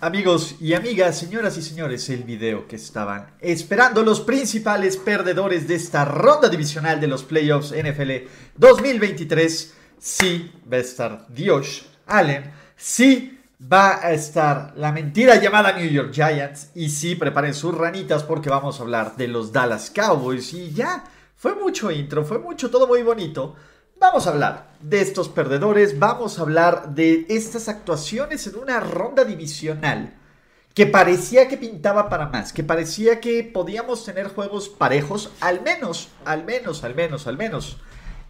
Amigos y amigas, señoras y señores, el video que estaban esperando los principales perdedores de esta ronda divisional de los playoffs NFL 2023, sí va a estar Dios Allen, sí va a estar la mentira llamada New York Giants y sí preparen sus ranitas porque vamos a hablar de los Dallas Cowboys y ya, fue mucho intro, fue mucho, todo muy bonito. Vamos a hablar de estos perdedores, vamos a hablar de estas actuaciones en una ronda divisional que parecía que pintaba para más, que parecía que podíamos tener juegos parejos, al menos, al menos, al menos, al menos.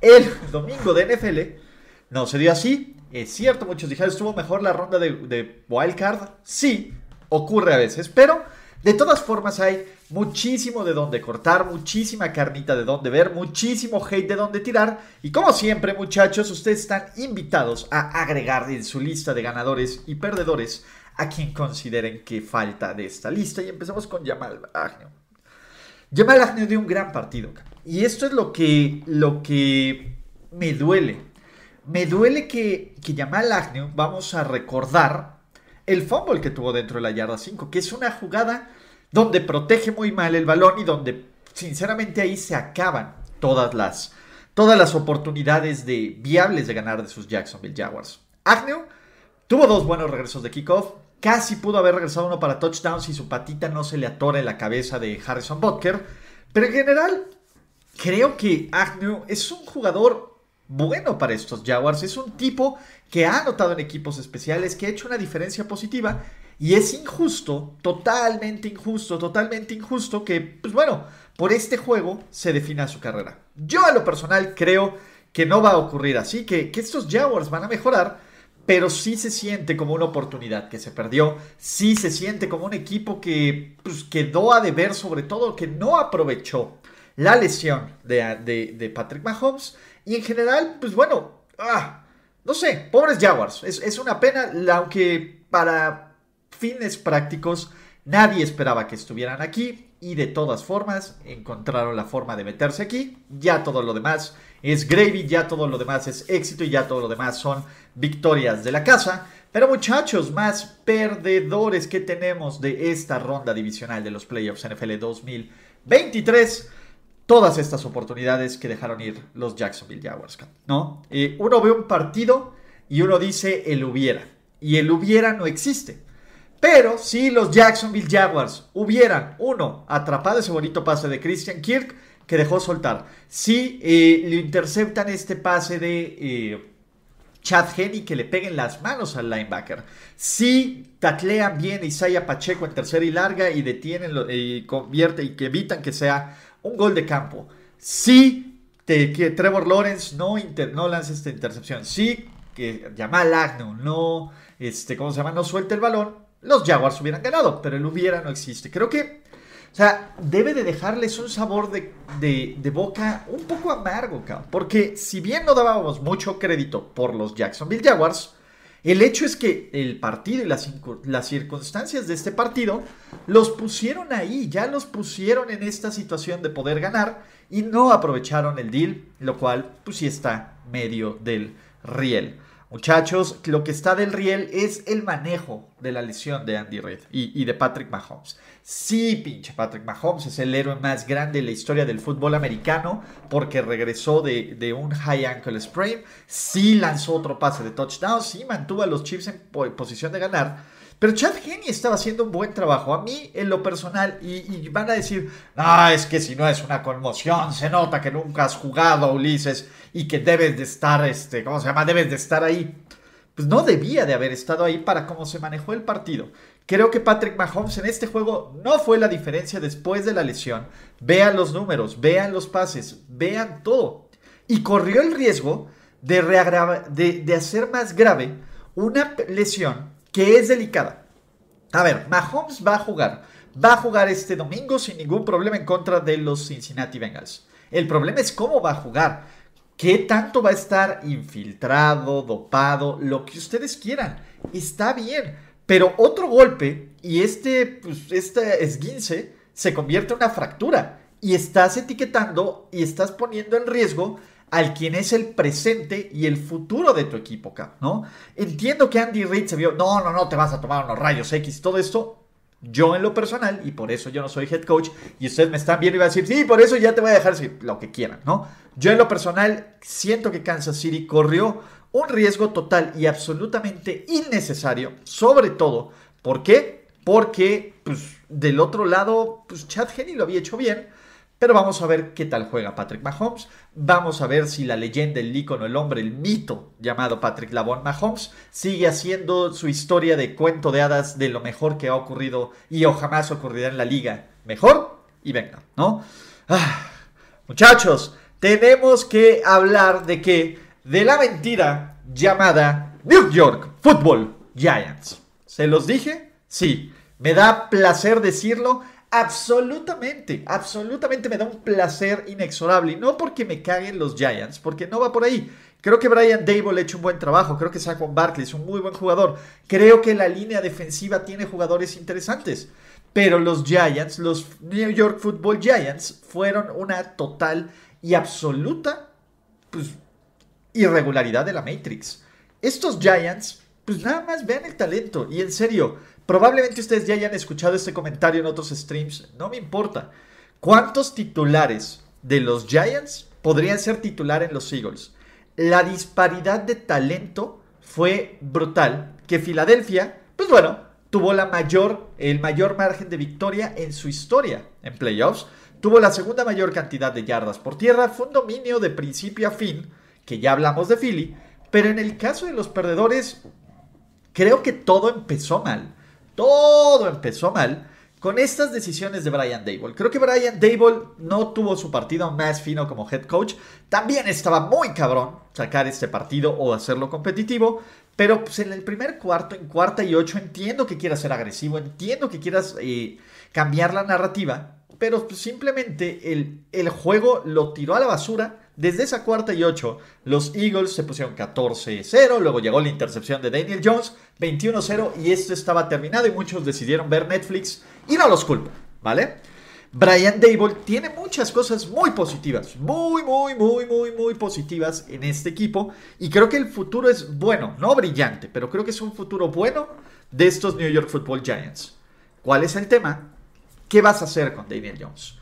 El domingo de NFL no se dio así, es cierto, muchos dijeron, ¿estuvo mejor la ronda de, de Wildcard? Sí, ocurre a veces, pero de todas formas hay muchísimo de dónde cortar, muchísima carnita de dónde ver, muchísimo hate de dónde tirar. Y como siempre, muchachos, ustedes están invitados a agregar en su lista de ganadores y perdedores a quien consideren que falta de esta lista. Y empezamos con Jamal Agnew. Jamal Agnew dio un gran partido. Y esto es lo que, lo que me duele. Me duele que, que Jamal Agnew, vamos a recordar el fumble que tuvo dentro de la yarda 5, que es una jugada donde protege muy mal el balón y donde sinceramente ahí se acaban todas las, todas las oportunidades de, viables de ganar de sus Jacksonville Jaguars. Agnew tuvo dos buenos regresos de kickoff, casi pudo haber regresado uno para touchdown si su patita no se le atora en la cabeza de Harrison Butker, pero en general creo que Agnew es un jugador bueno para estos Jaguars, es un tipo que ha anotado en equipos especiales, que ha hecho una diferencia positiva y es injusto, totalmente injusto, totalmente injusto que, pues bueno, por este juego se defina su carrera. Yo a lo personal creo que no va a ocurrir así, que, que estos Jaguars van a mejorar, pero sí se siente como una oportunidad que se perdió, sí se siente como un equipo que pues, quedó a deber, sobre todo que no aprovechó la lesión de, de, Patrick Mahomes y en general, pues bueno, ah, no sé, pobres Jaguars, es, es una pena, aunque para fines prácticos, nadie esperaba que estuvieran aquí y de todas formas encontraron la forma de meterse aquí. Ya todo lo demás es gravy, ya todo lo demás es éxito y ya todo lo demás son victorias de la casa. Pero muchachos, más perdedores que tenemos de esta ronda divisional de los playoffs NFL 2023 todas estas oportunidades que dejaron ir los Jacksonville Jaguars, ¿no? Eh, uno ve un partido y uno dice el hubiera. Y el hubiera no existe. Pero si los Jacksonville Jaguars hubieran, uno, atrapado ese bonito pase de Christian Kirk que dejó soltar, si eh, le interceptan este pase de eh, Chad Henney que le peguen las manos al linebacker, si taclean bien a Pacheco en tercera y larga y detienen y convierte y que evitan que sea un gol de campo, si que Trevor Lawrence no, no lance esta intercepción, si que Jamal Agnew no, este, ¿cómo se llama? No suelte el balón, los Jaguars hubieran ganado, pero el hubiera no existe. Creo que, o sea, debe de dejarles un sabor de, de, boca un poco amargo, cabrón. Porque si bien no dábamos mucho crédito por los Jacksonville Jaguars, el hecho es que el partido y las, circunstancias de este partido los pusieron ahí, ya los pusieron en esta situación de poder ganar y no aprovecharon el deal, lo cual pues sí está medio del riel. Muchachos, lo que está del riel es el manejo de la lesión de Andy Reid y, de Patrick Mahomes. Sí, pinche Patrick Mahomes es el héroe más grande de la historia del fútbol americano porque regresó de, un high ankle sprain. Sí lanzó otro pase de touchdown. Sí mantuvo a los Chiefs en posición de ganar. Pero Chad Henney estaba haciendo un buen trabajo. A mí, en lo personal, y, van a decir, ah, es que si no es una conmoción, se nota que nunca has jugado, Ulises, y que debes de estar, este, ¿cómo se llama? Debes de estar ahí. Pues no debía de haber estado ahí para cómo se manejó el partido. Creo que Patrick Mahomes en este juego no fue la diferencia después de la lesión. Vean los números, vean los pases, vean todo. Y corrió el riesgo de, hacer más grave una lesión que es delicada. A ver, Mahomes va a jugar. Va a jugar este domingo sin ningún problema en contra de los Cincinnati Bengals. El problema es cómo va a jugar. ¿Qué tanto va a estar infiltrado, dopado, lo que ustedes quieran? Está bien. Pero otro golpe y este, pues, este esguince se convierte en una fractura. Y estás etiquetando y estás poniendo en riesgo al quien es el presente y el futuro de tu equipo, ¿no? Entiendo que Andy Reid se vio, no, no, no, te vas a tomar unos rayos X, todo esto. Yo en lo personal, y por eso yo no soy head coach, y ustedes me están viendo y van a decir, sí, por eso ya te voy a dejar lo que quieran, ¿no? Yo en lo personal siento que Kansas City corrió un riesgo total y absolutamente innecesario, sobre todo, ¿por qué? Porque, pues, del otro lado, pues Chad Henney lo había hecho bien, pero vamos a ver qué tal juega Patrick Mahomes. Vamos a ver si la leyenda, el ícono, el hombre, el mito llamado Patrick Lavon Mahomes sigue haciendo su historia de cuento de hadas de lo mejor que ha ocurrido y o jamás ocurrirá en la liga. Mejor y venga, ¿no? Ah, muchachos, tenemos que hablar de que de la mentira llamada New York Football Giants. ¿Se los dije? Sí. Me da placer decirlo Absolutamente, absolutamente me da un placer inexorable. Y no porque me caguen los Giants, porque no va por ahí. Creo que Brian Dable ha hecho un buen trabajo. Creo que Saquon Barkley es un muy buen jugador. Creo que la línea defensiva tiene jugadores interesantes. Pero los Giants, los New York Football Giants, fueron una total y absoluta pues, irregularidad de la Matrix. Estos Giants, pues nada más vean el talento. Y en serio, Probablemente ustedes ya hayan escuchado este comentario en otros streams, no me importa. ¿Cuántos titulares de los Giants podrían ser titular en los Eagles? La disparidad de talento fue brutal, que Filadelfia, pues bueno, tuvo la mayor, el mayor margen de victoria en su historia en playoffs, tuvo la segunda mayor cantidad de yardas por tierra, fue un dominio de principio a fin, que ya hablamos de Philly, pero en el caso de los perdedores, creo que todo empezó mal todo empezó mal con estas decisiones de Brian Dable. Creo que Brian Dable no tuvo su partido más fino como head coach. También estaba muy cabrón sacar este partido o hacerlo competitivo. Pero pues, en el primer cuarto, en cuarta y ocho, entiendo que quieras ser agresivo, entiendo que quieras eh, cambiar la narrativa. Pero pues, simplemente el, el juego lo tiró a la basura desde esa cuarta y ocho, los Eagles se pusieron 14-0, luego llegó la intercepción de Daniel Jones, 21-0 y esto estaba terminado y muchos decidieron ver Netflix y no los culpo, ¿vale? Brian Dable tiene muchas cosas muy positivas, muy, muy, muy, muy, muy positivas en este equipo y creo que el futuro es bueno, no brillante, pero creo que es un futuro bueno de estos New York Football Giants. ¿Cuál es el tema? ¿Qué vas a hacer con Daniel Jones?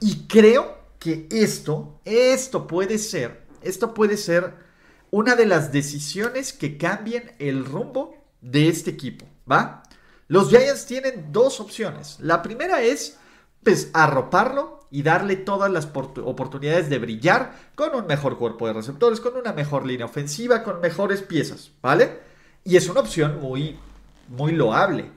Y creo que esto, esto puede ser, esto puede ser una de las decisiones que cambien el rumbo de este equipo, ¿va? Los Giants tienen dos opciones. La primera es, pues, arroparlo y darle todas las oportunidades de brillar con un mejor cuerpo de receptores, con una mejor línea ofensiva, con mejores piezas, ¿vale? Y es una opción muy, muy loable.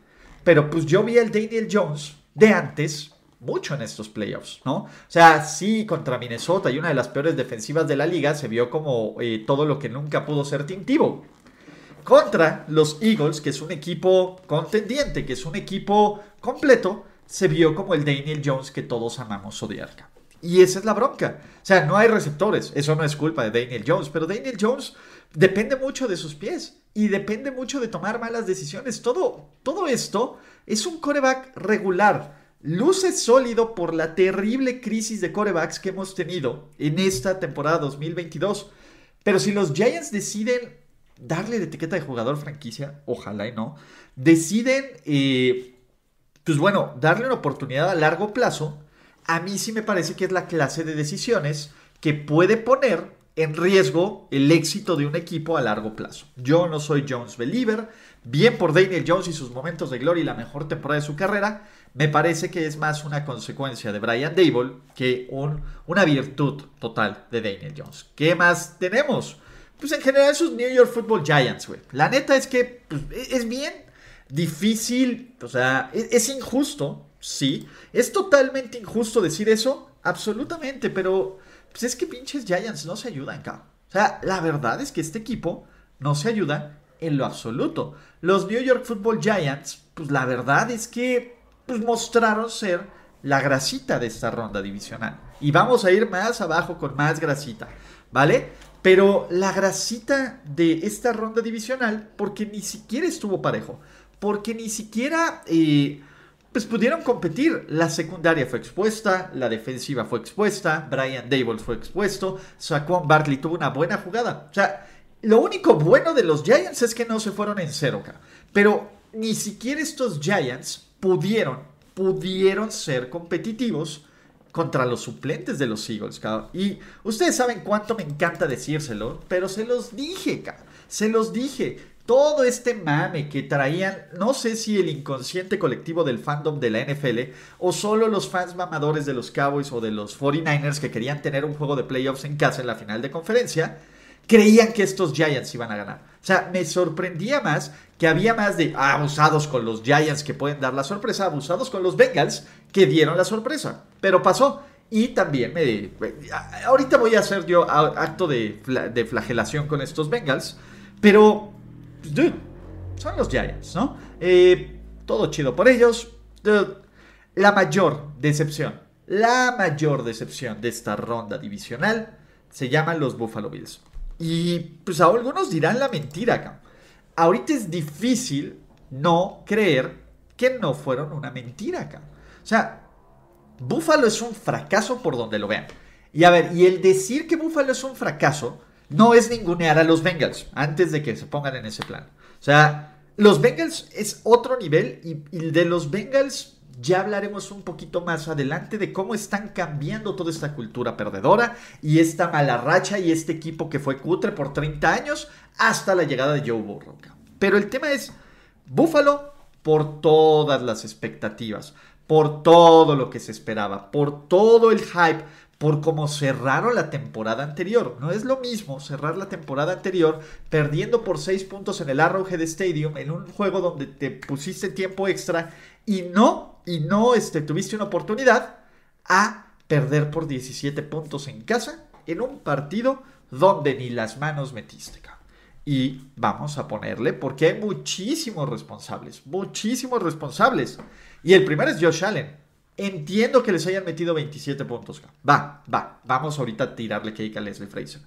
Pero pues yo vi al Daniel Jones de antes mucho en estos playoffs, ¿no? O sea, sí, contra Minnesota y una de las peores defensivas de la liga, se vio como eh, todo lo que nunca pudo ser tintivo. Contra los Eagles, que es un equipo contendiente, que es un equipo completo, se vio como el Daniel Jones que todos amamos odiar. Y esa es la bronca. O sea, no hay receptores. Eso no es culpa de Daniel Jones. Pero Daniel Jones depende mucho de sus pies. Y depende mucho de tomar malas decisiones. Todo, todo esto es un coreback regular luce sólido por la terrible crisis de corebacks que hemos tenido en esta temporada 2022. Pero si los Giants deciden darle la etiqueta de jugador franquicia, ojalá y no, deciden, eh, pues bueno, darle una oportunidad a largo plazo, a mí sí me parece que es la clase de decisiones que puede poner en riesgo el éxito de un equipo a largo plazo. Yo no soy Jones believer, bien por Daniel Jones y sus momentos de gloria y la mejor temporada de su carrera, me parece que es más una consecuencia de Brian Dable que un, una virtud total de Daniel Jones. ¿Qué más tenemos? Pues en general sus New York Football Giants, güey. La neta es que pues, e, es bien difícil, o sea, es, es injusto, sí. Es totalmente injusto decir eso, absolutamente, pero pues es que pinches Giants no se ayudan, cabrón. O sea, la verdad es que este equipo no se ayuda en lo absoluto. Los New York Football Giants, pues la verdad es que pues, mostraron ser la grasita de esta ronda divisional. Y vamos a ir más abajo con más grasita, ¿vale? Pero la grasita de esta ronda divisional, porque ni siquiera estuvo parejo, porque ni siquiera... Eh, pues pudieron competir. La secundaria fue expuesta, la defensiva fue expuesta, Brian Dable fue expuesto, Saquon Barkley tuvo una buena jugada. O sea, lo único bueno de los Giants es que no se fueron en cero, pero ni siquiera estos Giants pudieron, pudieron ser competitivos contra los suplentes de los Eagles, Y ustedes saben cuánto me encanta decírselo, pero se los dije, Se los dije todo este mame que traían, no sé si el inconsciente colectivo del fandom de la NFL o solo los fans mamadores de los Cowboys o de los 49ers que querían tener un juego de playoffs en casa en la final de conferencia, creían que estos Giants iban a ganar. O sea, me sorprendía más que había más de abusados con los Giants que pueden dar la sorpresa, abusados con los Bengals que dieron la sorpresa. Pero pasó. Y también me... Ahorita voy a hacer yo acto de, de flagelación con estos Bengals. Pero son los Giants, ¿no? Eh, todo chido por ellos. la mayor decepción, la mayor decepción de esta ronda divisional se llaman los Buffalo Bills. Y pues algunos dirán la mentira acá. Ahorita es difícil no creer que no fueron una mentira acá. O sea, Buffalo es un fracaso por donde lo vean. Y a ver, y el decir que Buffalo es un fracaso no es ningunear a los Bengals antes de que se pongan en ese plan. O sea, los Bengals es otro nivel y, de los Bengals ya hablaremos un poquito más adelante de cómo están cambiando toda esta cultura perdedora y esta mala racha y este equipo que fue cutre por 30 años hasta la llegada de Joe Burrow. Pero el tema es, Buffalo, por todas las expectativas, por todo lo que se esperaba, por todo el hype, por cómo cerraron la temporada anterior. No es lo mismo cerrar la temporada anterior perdiendo por 6 puntos en el Arrowhead Stadium en un juego donde te pusiste tiempo extra y no, y no este, tuviste una oportunidad a perder por 17 puntos en casa en un partido donde ni las manos metiste. Y vamos a ponerle, porque hay muchísimos responsables, muchísimos responsables. Y el primero es Josh Allen. Entiendo que les hayan metido 27 puntos. Va, va. Vamos ahorita a tirarle cake a Leslie Fraser.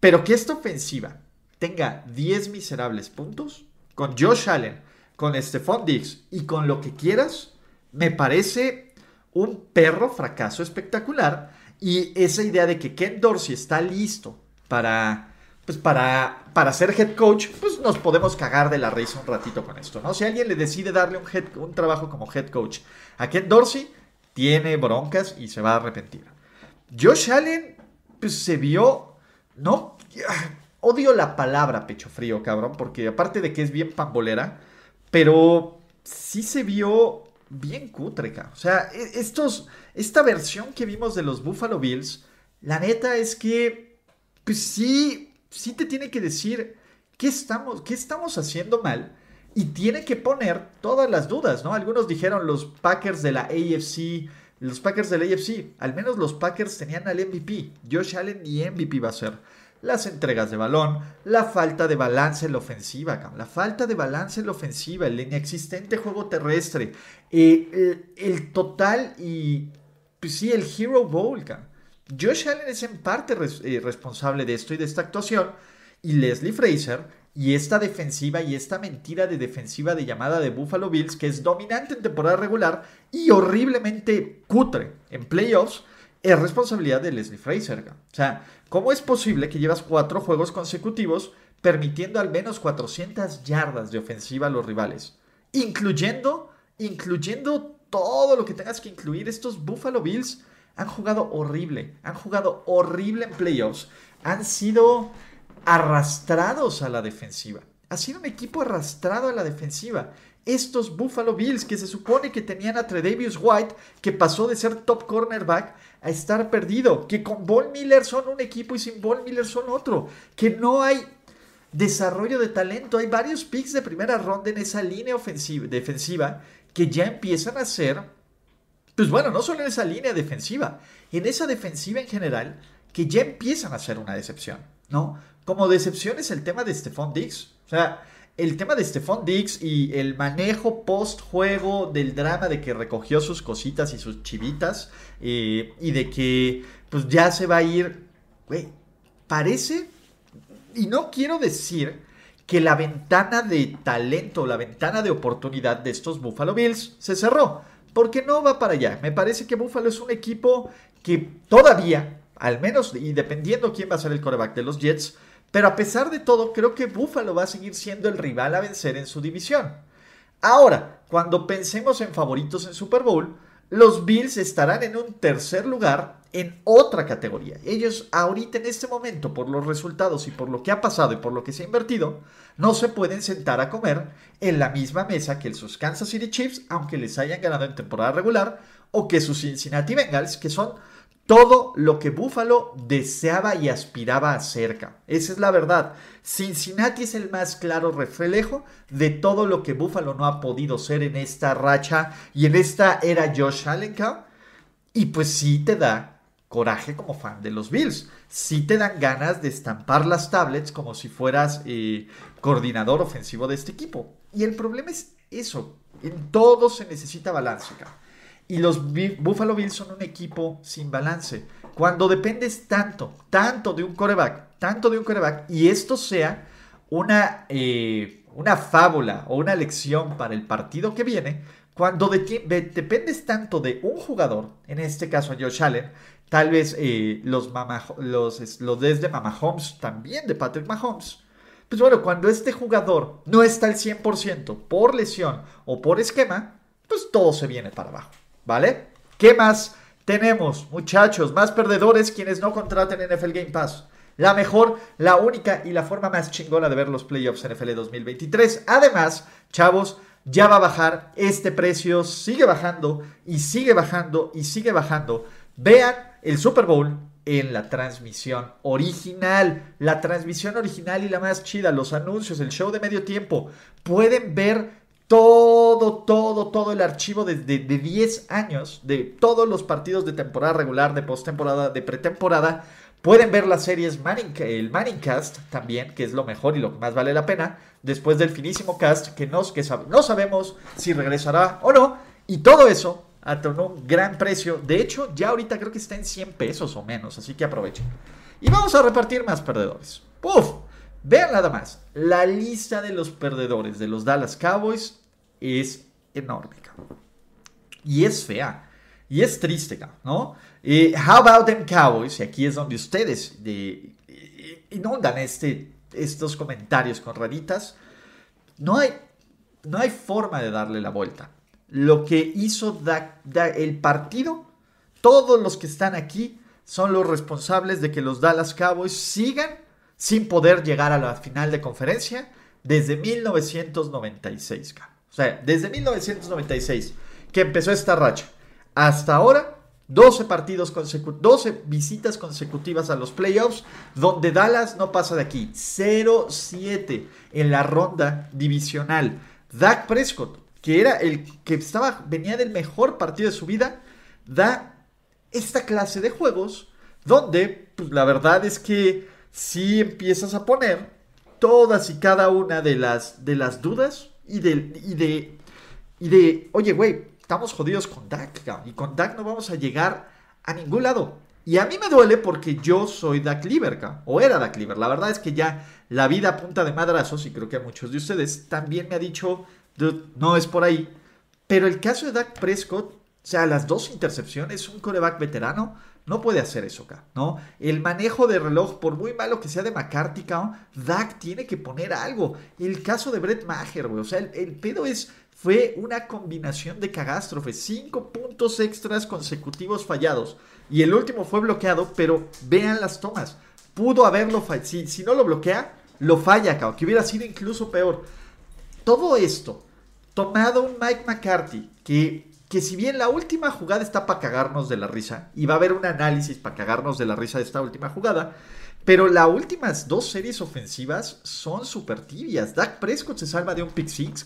Pero que esta ofensiva tenga 10 miserables puntos con Josh Allen, con Stephon Diggs y con lo que quieras, me parece un perro fracaso espectacular. Y esa idea de que Ken Dorsey está listo para, pues para, para ser head coach, pues nos podemos cagar de la risa un ratito con esto, ¿no? Si alguien le decide darle un, un trabajo como head coach a Ken Dorsey, tiene broncas y se va a arrepentir. Josh Allen, pues se vio, no, odio la palabra pecho frío, cabrón, porque aparte de que es bien pambolera, pero sí se vio bien cutre, O sea, e, estos, esta versión que vimos de los Buffalo Bills, la neta es que, pues sí, sí te tiene que decir qué estamos, qué estamos haciendo mal y tiene que poner todas las dudas, ¿no? Algunos dijeron los Packers de la AFC, los Packers de la AFC, al menos los Packers tenían al MVP, Josh Allen y MVP va a ser. Las entregas de balón, la falta de balance en la ofensiva, la falta de balance en la ofensiva, el inexistente juego terrestre, eh, el, total y, pues sí, el Hero Bowl, Josh Allen es en parte eh, responsable de esto y de esta actuación, y Leslie Fraser y esta defensiva y esta mentira de defensiva de llamada de Buffalo Bills, que es dominante en temporada regular y horriblemente cutre en playoffs, es responsabilidad de Leslie Fraser. O sea, ¿cómo es posible que llevas cuatro juegos consecutivos permitiendo al menos 400 yardas de ofensiva a los rivales? Incluyendo, incluyendo todo lo que tengas que incluir. Estos Buffalo Bills han jugado horrible, han jugado horrible en playoffs, han sido arrastrados a la defensiva. Ha sido un equipo arrastrado a la defensiva. Estos Buffalo Bills que se supone que tenían a Tredavious White, que pasó de ser top cornerback a estar perdido, que con Von Miller son un equipo y sin Von Miller son otro, que no hay desarrollo de talento, hay varios picks de primera ronda en esa línea ofensiva, defensiva que ya empiezan a ser, pues bueno, no solo en esa línea defensiva, en esa defensiva en general, que ya empiezan a ser una decepción, ¿no? Como decepción es el tema de Stephon Diggs. O sea, el tema de Stephon Diggs y el manejo post-juego del drama de que recogió sus cositas y sus chivitas eh, y de que pues ya se va a ir, güey, parece, y no quiero decir que la ventana de talento, la ventana de oportunidad de estos Buffalo Bills se cerró, porque no va para allá. Me parece que Buffalo es un equipo que todavía, al menos, y dependiendo quién va a ser el coreback de los Jets, pero a pesar de todo, creo que Buffalo va a seguir siendo el rival a vencer en su división. Ahora, cuando pensemos en favoritos en Super Bowl, los Bills estarán en un tercer lugar en otra categoría. Ellos ahorita en este momento, por los resultados y por lo que ha pasado y por lo que se ha invertido, no se pueden sentar a comer en la misma mesa que sus Kansas City Chiefs, aunque les hayan ganado en temporada regular, o que sus Cincinnati Bengals, que son todo lo que Buffalo deseaba y aspiraba a cerca. Esa es la verdad. Cincinnati es el más claro reflejo de todo lo que Buffalo no ha podido ser en esta racha y en esta era Josh Allen. Y pues sí te da coraje como fan de los Bills. Sí te dan ganas de estampar las tablets como si fueras eh, coordinador ofensivo de este equipo. Y el problema es eso. En todo se necesita balance. Y los Buffalo Bills son un equipo sin balance. Cuando dependes tanto, tanto de un coreback, tanto de un coreback, y esto sea una, eh, una fábula o una lección para el partido que viene, cuando dependes tanto de un jugador, en este caso a Josh Allen, tal vez eh, los, los, los desde Mahomes, también de Patrick Mahomes, pues bueno, cuando este jugador no está al 100% por lesión o por esquema, pues todo se viene para abajo. ¿Vale? ¿Qué más tenemos, muchachos? Más perdedores quienes no contraten NFL Game Pass. La mejor, la única y la forma más chingona de ver los playoffs NFL 2023. Además, chavos, ya va a bajar este precio, sigue bajando y sigue bajando y sigue bajando. Vean el Super Bowl en la transmisión original. La transmisión original y la más chida, los anuncios, el show de medio tiempo. Pueden ver todo, todo, todo el archivo de, de, 10 años de todos los partidos de temporada regular, de postemporada, de pretemporada. Pueden ver las series Manning, el Manning Cast también, que es lo mejor y lo que más vale la pena, después del finísimo cast, que, nos, que no sabemos si regresará o no. Y todo eso a un gran precio. De hecho, ya ahorita creo que está en 100 pesos o menos, así que aprovechen. Y vamos a repartir más perdedores. ¡Puf! Vean nada más, la lista de los perdedores de los Dallas Cowboys es enorme, Y es fea. Y es triste, ¿no? how about them Cowboys? Y aquí es donde ustedes de, inundan este, estos comentarios con raritas. No hay, no hay forma de darle la vuelta. Lo que hizo el partido, todos los que están aquí son los responsables de que los Dallas Cowboys sigan sin poder llegar a la final de conferencia desde 1996. O sea, desde 1996 que empezó esta racha hasta ahora, 12 partidos 12 visitas consecutivas a los playoffs, donde Dallas no pasa de aquí. 0-7 en la ronda divisional. Dak Prescott, que era el que estaba, venía del mejor partido de su vida, da esta clase de juegos donde pues, la verdad es que si empiezas a poner todas y cada una de las, de las dudas y de, y de, y de oye, güey, estamos jodidos con Dak, y con Dak no vamos a llegar a ningún lado. Y a mí me duele porque yo soy Dak Liver, o era Dak Liver. La verdad es que ya la vida a punta de madrazos, y creo que a muchos de ustedes también me ha dicho, no es por ahí. Pero el caso de Dak Prescott, o sea, las dos intercepciones, un coreback veterano, no puede hacer eso acá, ¿no? El manejo de reloj, por muy malo que sea de McCarthy, Dak tiene que poner algo. El caso de Brett Maher, güey, o sea, el, pedo es, fue una combinación de cagástrofes, cinco puntos extras consecutivos fallados. Y el último fue bloqueado, pero vean las tomas. Pudo haberlo fallado. Si, si, no lo bloquea, lo falla, cabrón, que hubiera sido incluso peor. Todo esto, tomado un Mike McCarthy, que que si bien la última jugada está para cagarnos de la risa, y va a haber un análisis para cagarnos de la risa de esta última jugada, pero las últimas dos series ofensivas son súper tibias. Dak Prescott se salva de un pick six,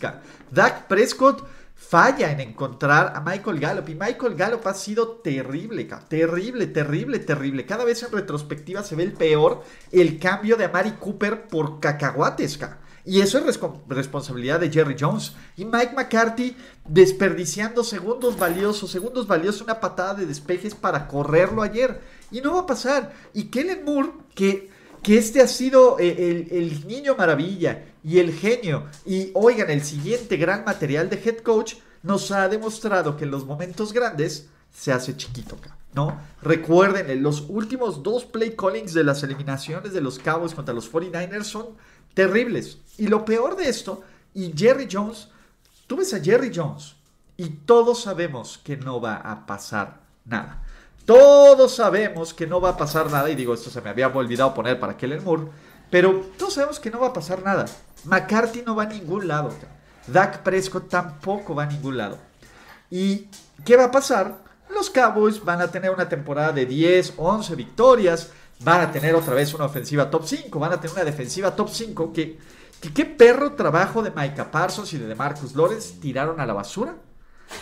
Dak Prescott falla en encontrar a Michael Gallup. Y Michael Gallup ha sido terrible, terrible, terrible, terrible. Cada vez en retrospectiva se ve el peor el cambio de Amari Cooper por cacahuates. Y eso es responsabilidad de Jerry Jones. Y Mike McCarthy desperdiciando segundos valiosos, segundos valiosos, una patada de despejes para correrlo ayer. Y no va a pasar. Y Kellen Moore, que, que este ha sido eh, el, el niño maravilla y el genio. Y oigan, el siguiente gran material de head coach nos ha demostrado que en los momentos grandes se hace chiquito acá. ¿no? Recuerden, los últimos dos play callings de las eliminaciones de los Cowboys contra los 49ers son terribles. Y lo peor de esto, y Jerry Jones, tú ves a Jerry Jones y todos sabemos que no va a pasar nada. Todos sabemos que no va a pasar nada, y digo, esto se me había olvidado poner para Kellen Moore, pero todos sabemos que no va a pasar nada. McCarthy no va a ningún lado. Dak Prescott tampoco va a ningún lado. ¿Y qué va a pasar? Los Cowboys van a tener una temporada de 10, 11 victorias, van a tener otra vez una ofensiva top 5, van a tener una defensiva top 5 que, qué perro trabajo de Micah Parsons y de Marcus Lawrence tiraron a la basura.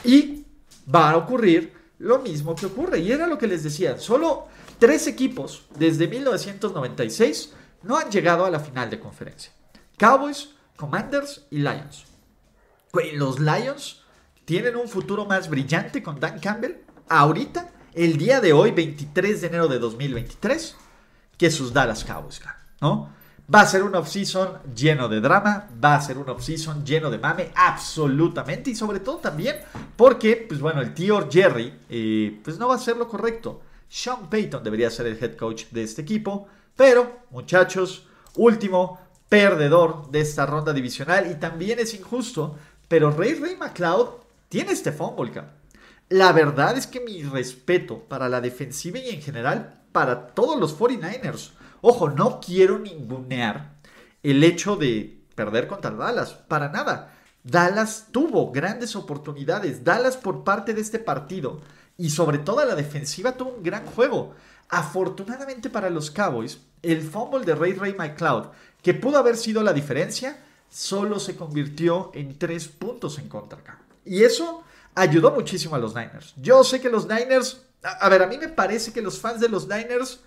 Y va a ocurrir lo mismo que ocurre. Y era lo que les decía, solo tres equipos desde 1996 no han llegado a la final de conferencia. Cowboys, Commanders y Lions. Los Lions tienen un futuro más brillante con Dan Campbell ahorita, el día de hoy, 23 de enero de 2023, que sus Dallas Cowboys, ¿no? Va a ser un off-season lleno de drama, va a ser un off-season lleno de mame, absolutamente, y sobre todo también porque, pues bueno, el tío Jerry, eh, pues no va a ser lo correcto. Sean Payton debería ser el head coach de este equipo, pero, muchachos, último perdedor de esta ronda divisional, y también es injusto, pero Ray Ray McLeod tiene este fumble, la verdad es que mi respeto para la defensiva y en general para todos los 49ers. Ojo, no quiero ningunear el hecho de perder contra Dallas, para nada. Dallas tuvo grandes oportunidades. Dallas por parte de este partido y sobre todo la defensiva tuvo un gran juego. Afortunadamente para los Cowboys, el fumble de Ray Ray McLeod, que pudo haber sido la diferencia, solo se convirtió en tres puntos en contra. Y eso ayudó muchísimo a los Niners. Yo sé que los Niners, a, ver, a mí me parece que los fans de los Niners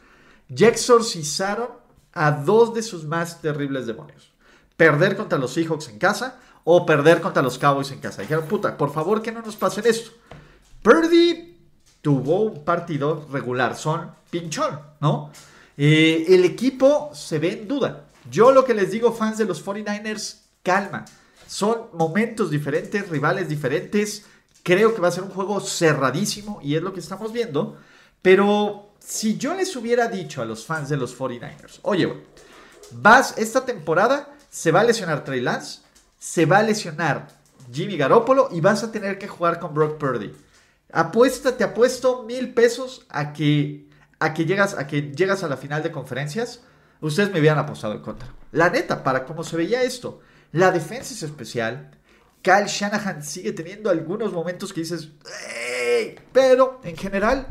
ya exorcizaron a dos de sus más terribles demonios. Perder contra los Seahawks en casa o perder contra los Cowboys en casa. Dijeron, puta, por favor que no nos pasen esto. Purdy tuvo un partido regular, son pinchón, ¿no? Eh, el equipo se ve en duda. Yo lo que les digo, fans de los 49ers, calma. Son momentos diferentes, rivales diferentes. Creo que va a ser un juego cerradísimo y es lo que estamos viendo. Pero si yo les hubiera dicho a los fans de los 49ers, oye, vas esta temporada, se va a lesionar Trey Lance, se va a lesionar Jimmy Garoppolo y vas a tener que jugar con Brock Purdy. Apuesta, te apuesto mil pesos a que, a que, llegas, a que llegas a la final de conferencias. Ustedes me hubieran apostado en contra. La neta, para cómo se veía esto, la defensa es especial. Kyle Shanahan sigue teniendo algunos momentos que dices, pero en general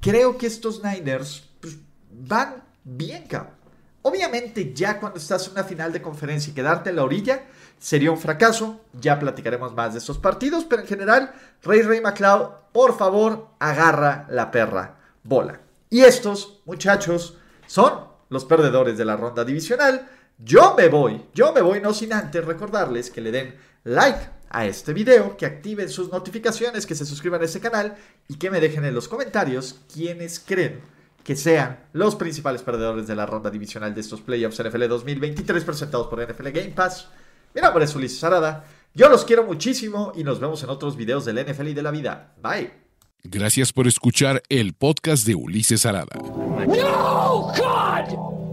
creo que estos Niners pues, van bien. Obviamente ya cuando estás en una final de conferencia y quedarte en la orilla sería un fracaso. Ya platicaremos más de estos partidos, pero en general, Ray Ray McLeod, por favor, agarra la perra bola. Y estos muchachos son los perdedores de la ronda divisional. Yo me voy, yo me voy no sin antes recordarles que le den like a este video, que activen sus notificaciones, que se suscriban a este canal y que me dejen en los comentarios quienes creen que sean los principales perdedores de la ronda divisional de estos playoffs NFL 2023 presentados por NFL Game Pass. Mi nombre es Ulises Arada, yo los quiero muchísimo y nos vemos en otros videos del NFL y de la vida. Bye. Gracias por escuchar el podcast de Ulises Arada. No!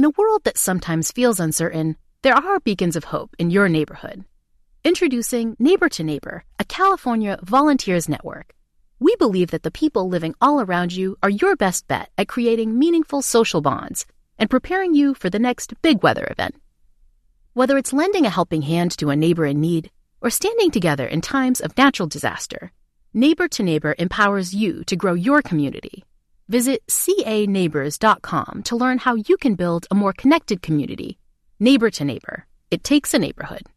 In a world that sometimes feels uncertain, there are beacons of hope in your neighborhood. Introducing Neighbor to Neighbor, a California volunteers network. We believe that the people living all around you are your best bet at creating meaningful social bonds and preparing you for the next big weather event. Whether it's lending a helping hand to a neighbor in need, or standing together in times of natural disaster. Neighbor to Neighbor empowers you to grow your community. Visit caneighbors.com to learn how you can build a more connected community. Neighbor to Neighbor. It takes a neighborhood.